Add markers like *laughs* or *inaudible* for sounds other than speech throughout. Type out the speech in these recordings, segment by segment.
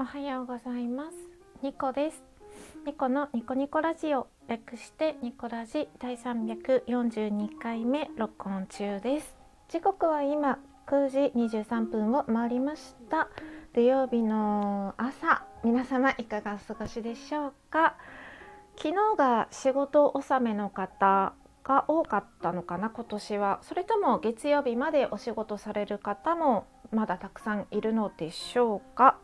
おはようございます。ニコです。ニコのニコニコラジオ。略してニコラジ第342回目。録音中です。時刻は今9時23分を回りました。土曜日の朝。皆様いかがお過ごしでしょうか？昨日が仕事納めの方が多かったのかな？今年は。それとも月曜日までお仕事される方もまだたくさんいるのでしょうか？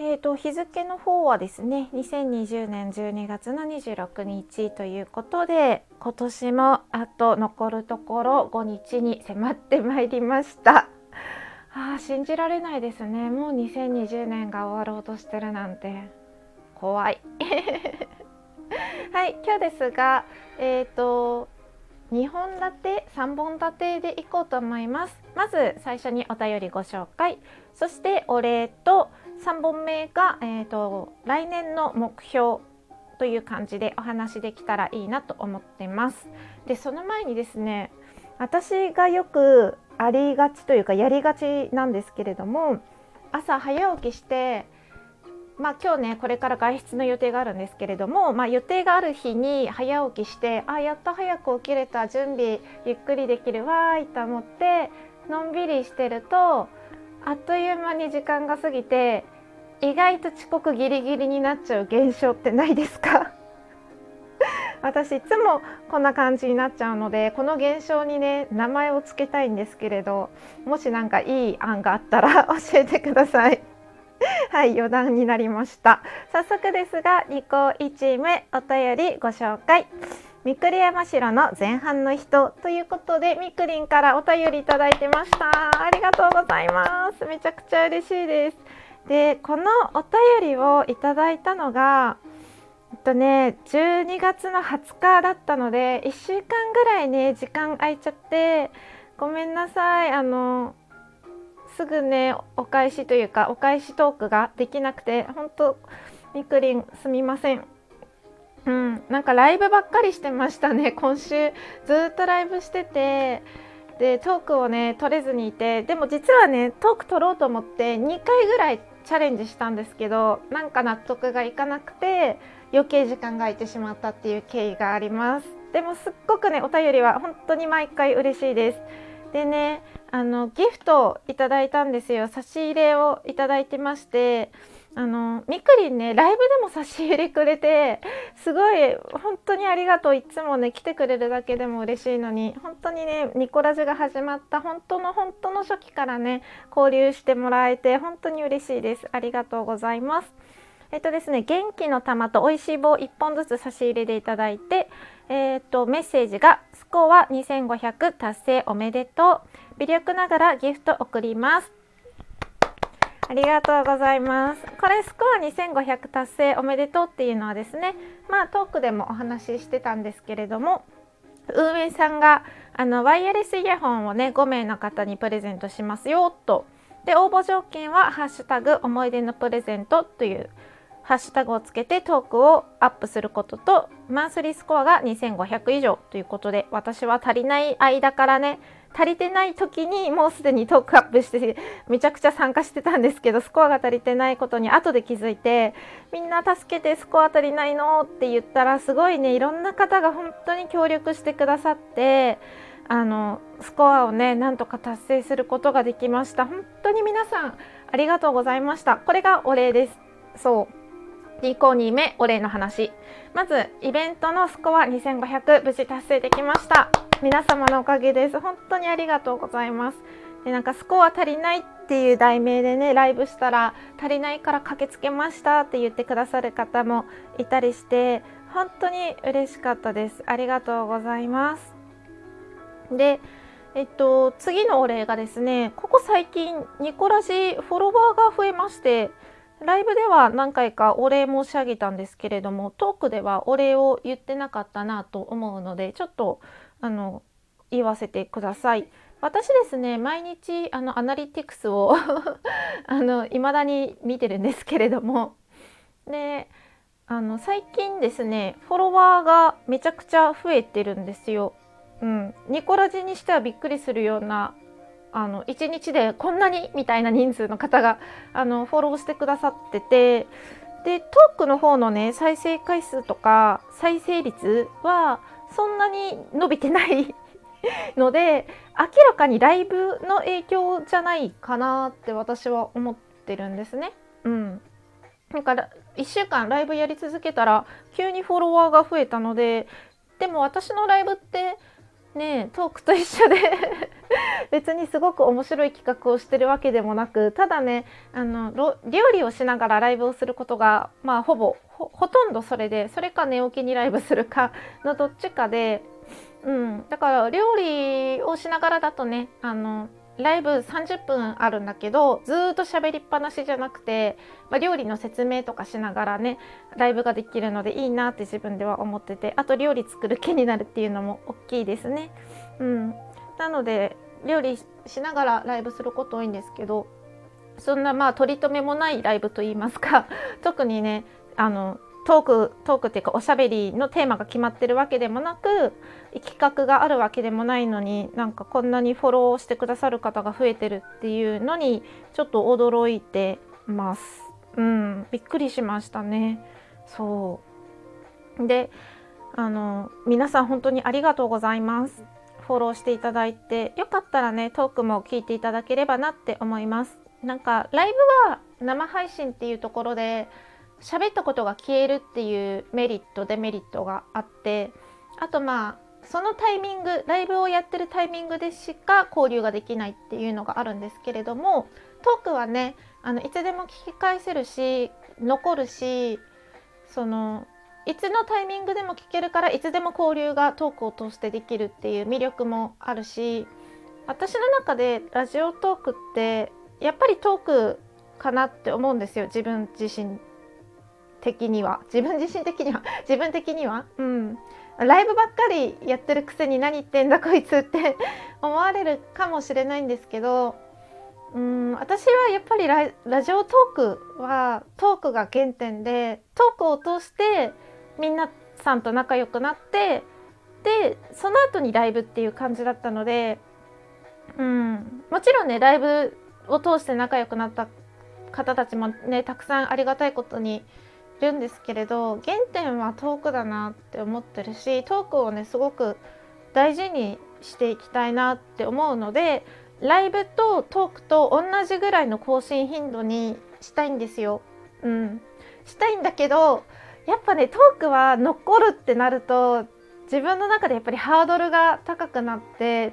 えーと、日付の方はですね2020年12月の26日ということで今年もあと残るところ5日に迫ってまいりました。あー信じられないですね。もう2020年が終わろうとしてるなんて。怖い。*laughs* はい今日ですがえっ、ー、と2本立て3本立てでいこうと思います。まず最初にお便りご紹介。そしてお礼と3本目が、えーと、来年の目標という感じでお話できたらいいなと思ってます。でその前にですね私がよくありがちというかやりがちなんですけれども朝早起きしてまあ、今日ねこれから外出の予定があるんですけれども、まあ、予定がある日に早起きしてあやっと早く起きれた準備ゆっくりできるわーいと思ってのんびりしてるとあっという間に時間が過ぎて意外と遅刻ギリギリになっちゃう現象ってないですか？*laughs* 私いつもこんな感じになっちゃうのでこの現象にね名前を付けたいんですけれどもし何かいい案があったら *laughs* 教えてください。*laughs* はい余談になりました。早速ですが2個1目お便りご紹介。みくり山城の前半の人ということでみくりんからお便りいただいてました。ありがとうございます。めちゃくちゃ嬉しいです。でこのお便りをいただいたのがえっとね12月の20日だったので1週間ぐらいね時間空いちゃってごめんなさい。あのすぐねお返しというかお返しトークができなくて本当みくりんすみません。うん、なんかライブばっかりしてましたね。*laughs* 今週ずっとライブしてて。でトークをね取れずにいて。でも実はねトーク取ろうと思って2回ぐらいチャレンジしたんですけどなんか納得がいかなくて余計時間が空いてしまったっていう経緯があります。でもすっごくねお便りは本当に毎回嬉しいです。でねあのギフトをいただいたんですよ。差し入れをいただいてまして。あのみくりんねライブでも差し入れくれてすごい本当にありがとういつもね来てくれるだけでも嬉しいのに本当にねニコラジが始まった本当の本当の初期からね交流してもらえて本当に嬉しいです。ありがとうございます。えっとですね元気の玉と美味しい棒1本ずつ差し入れでいただいてえー、っとメッセージがスコア2500達成おめでとう。微力ながらギフト送ります。ありがとうございます。これスコア2500達成おめでとうっていうのはですね、まあトークでもお話ししてたんですけれども、運営さんがあのワイヤレスイヤホンをね5名の方にプレゼントしますよと。で応募条件はハッシュタグ思い出のプレゼントというハッシュタグをつけてトークをアップすることとマンスリースコアが2500以上ということで私は足りない間からね足りてない時にもうすでにトークアップしてめちゃくちゃ参加してたんですけどスコアが足りてないことに後で気づいてみんな助けてスコア足りないのって言ったらすごいねいろんな方が本当に協力してくださってあのスコアをねなんとか達成することができました。本当に皆さんありがとうございました。これがお礼です。そう。2個2目お礼の話。まずイベントのスコア2500無事達成できました。皆様のおかげです。本当にありがとうございます。でなんかスコア足りないっていう題名でねライブしたら足りないから駆けつけましたって言ってくださる方もいたりして本当に嬉しかったです。ありがとうございます。でえっと次のお礼がですねここ最近ニコラジフォロワーが増えましてライブでは何回かお礼申し上げたんですけれどもトークではお礼を言ってなかったなと思うのでちょっとあの言わせてください。私ですね毎日あのアナリティクスを *laughs* あの未だに見てるんですけれどもであの最近ですねフォロワーがめちゃくちゃ増えてるんですよ。うん、ニコラジにしてはびっくりするようなあの1日でこんなにみたいな人数の方があのフォローしてくださっててでトークの方のね再生回数とか再生率はそんなに伸びてないので明らかにライブの影響じゃないかなって私は思ってるんですね。うん、だから1週間ライブやり続けたら急にフォロワーが増えたのででも私のライブってねトークと一緒で *laughs* 別にすごく面白い企画をしてるわけでもなくただねあの料理をしながらライブをすることがまあほぼほとんどそれでそれか寝起きにライブするか *laughs* のどっちかで、うん、だから料理をしながらだとねあのライブ30分あるんだけどずっと喋りっぱなしじゃなくて、まあ、料理の説明とかしながらねライブができるのでいいなって自分では思っててあと料理作る気になるっていうのも大きいですね。うん、なので料理しながらライブすること多いんですけどそんなまあ取り留めもないライブといいますか *laughs* 特にねあのトークトークっていうかおしゃべりのテーマが決まってるわけでもなく企画があるわけでもないのになんかこんなにフォローしてくださる方が増えてるっていうのにちょっと驚いてます。うん、びっくりしましたね。そうであの皆さん本当にありがとうございます。フォローしていただいてよかったらねトークも聞いていただければなって思います。なんかライブは生配信っていうところで喋ったことが消えるっていうメリットデメリットがあってあとまあそのタイミングライブをやってるタイミングでしか交流ができないっていうのがあるんですけれどもトークはねあのいつでも聞き返せるし残るしそのいつのタイミングでも聞けるからいつでも交流がトークを通してできるっていう魅力もあるし私の中でラジオトークってやっぱりトークかなって思うんですよ自分自身的には。自分自身的には？*laughs* 自分的には？うん。ライブばっかりやってるくせに何言ってんだこいつって *laughs* 思われるかもしれないんですけどうん私はやっぱりララジオトークはトークが原点でトークを通してみんなさんと仲良くなってでその後にライブっていう感じだったのでうんもちろんねライブを通して仲良くなった方たちもねたくさんありがたいことにいるんですけれど原点はトークだなって思ってるしトークをねすごく大事にしていきたいなって思うのでライブとトークと同じぐらいの更新頻度にしたいんですよ。うん、したいんだけどやっぱねトークは残るってなると自分の中でやっぱりハードルが高くなって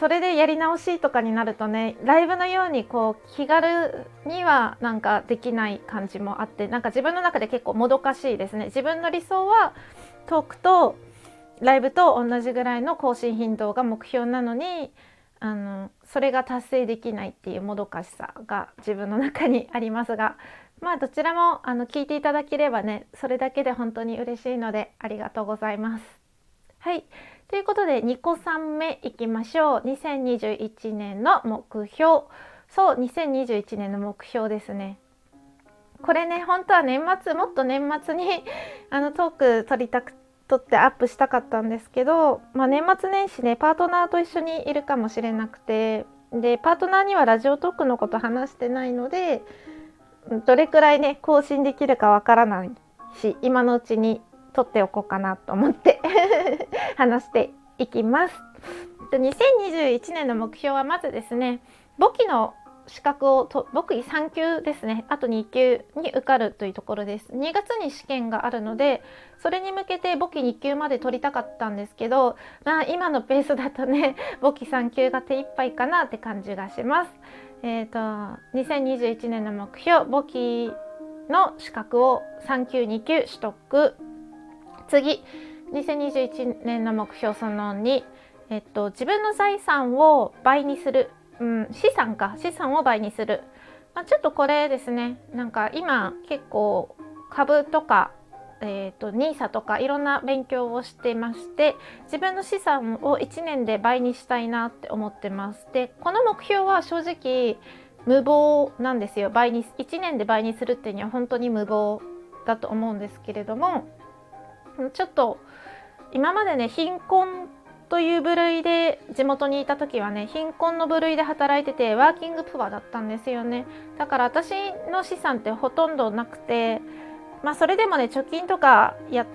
それでやり直しとかになるとねライブのようにこう気軽にはなんかできない感じもあってなんか自分の中で結構もどかしいですね。自分の理想はトークとライブと同じぐらいの更新頻度が目標なのにあのそれが達成できないっていうもどかしさが自分の中にありますが *laughs* まあどちらもあの聞いていただければねそれだけで本当に嬉しいのでありがとうございます。はい。ということで2個3目いきましょう。2021年の目標。そう2021年の目標ですね。これね本当は年末もっと年末に *laughs* あのトーク撮りたくて撮ってアップしたかったんですけど、まあ、年末年始ねパートナーと一緒にいるかもしれなくてでパートナーにはラジオトークのこと話してないのでどれくらいね更新できるかわからないし今のうちに撮っておこうかなと思って *laughs* 話していきます。2021年の目標はまずですね簿記の資格をと簿記3級ですね。あと2級に受かるというところです。2月に試験があるのでそれに向けて簿記2級まで取りたかったんですけどまあ今のペースだとね *laughs* 簿記3級が手一杯かなって感じがします。えっ、ー、と2021年の目標簿記の資格を3級2級取得。次2021年の目標その2、えっと、自分の財産を倍にする、うん、資産か資産を倍にする、まあ、ちょっとこれですね。なんか今結構株とかえーと、NISA とかいろんな勉強をしてまして自分の資産を1年で倍にしたいなって思ってます。でこの目標は正直無謀なんですよ。倍に1年で倍にするっていうには本当に無謀だと思うんですけれどもちょっと今までね貧困っという部類で地元にいた時はね貧困の部類で働いててワーキングプアだったんですよね。だから私の資産ってほとんどなくてまあそれでもね貯金とかや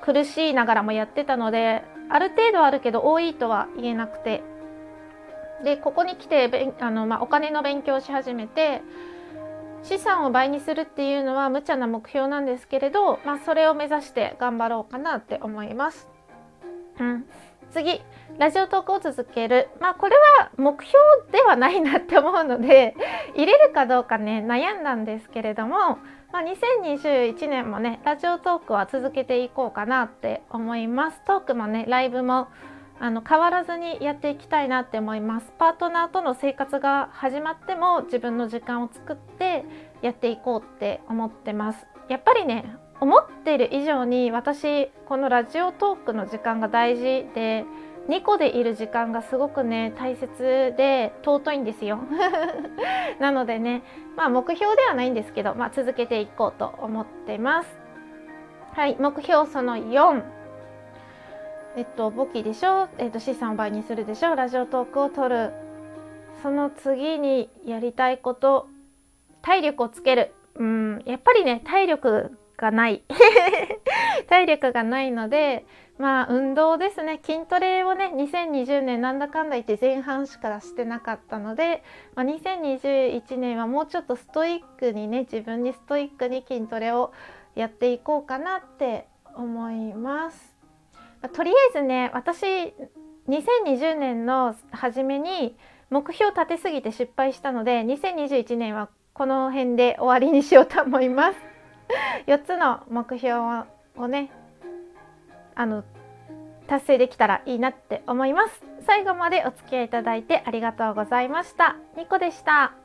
苦しいながらもやってたのである程度はあるけど多いとは言えなくて。でここに来てあの、まあ、お金の勉強をし始めて資産を倍にするっていうのは無茶な目標なんですけれど、まあ、それを目指して頑張ろうかなって思います。うん、次ラジオトークを続ける。まあこれは目標ではないなって思うので *laughs* 入れるかどうかね悩んだんですけれども、まあ、2021年もねラジオトークは続けていこうかなって思います。トークもねライブもあの変わらずにやっていきたいなって思います。パートナーとの生活が始まっても自分の時間を作ってやっていこうって思ってます。やっぱりね思ってる以上に私このラジオトークの時間が大事で2個でいる時間がすごくね大切で尊いんですよ。*laughs* なのでねまあ目標ではないんですけど、まあ、続けていこうと思ってます。はい目標その4えっと簿記でしょ、えっと、資産を倍にするでしょ？ラジオトークを取る。その次にやりたいこと体力をつける。うんやっぱりね体力がない。*laughs* 体力がないのでまあ運動ですね。筋トレをね2020年なんだかんだ言って前半しかしてなかったので、まあ、2021年はもうちょっとストイックにね自分にストイックに筋トレをやっていこうかなって思います。まとりあえずね私2020年の初めに目標を立てすぎて失敗したので2021年はこの辺で終わりにしようと思います。*laughs* 4つの目標をねあの達成できたらいいなって思います。最後までお付き合いいただいてありがとうございました。ニコでした。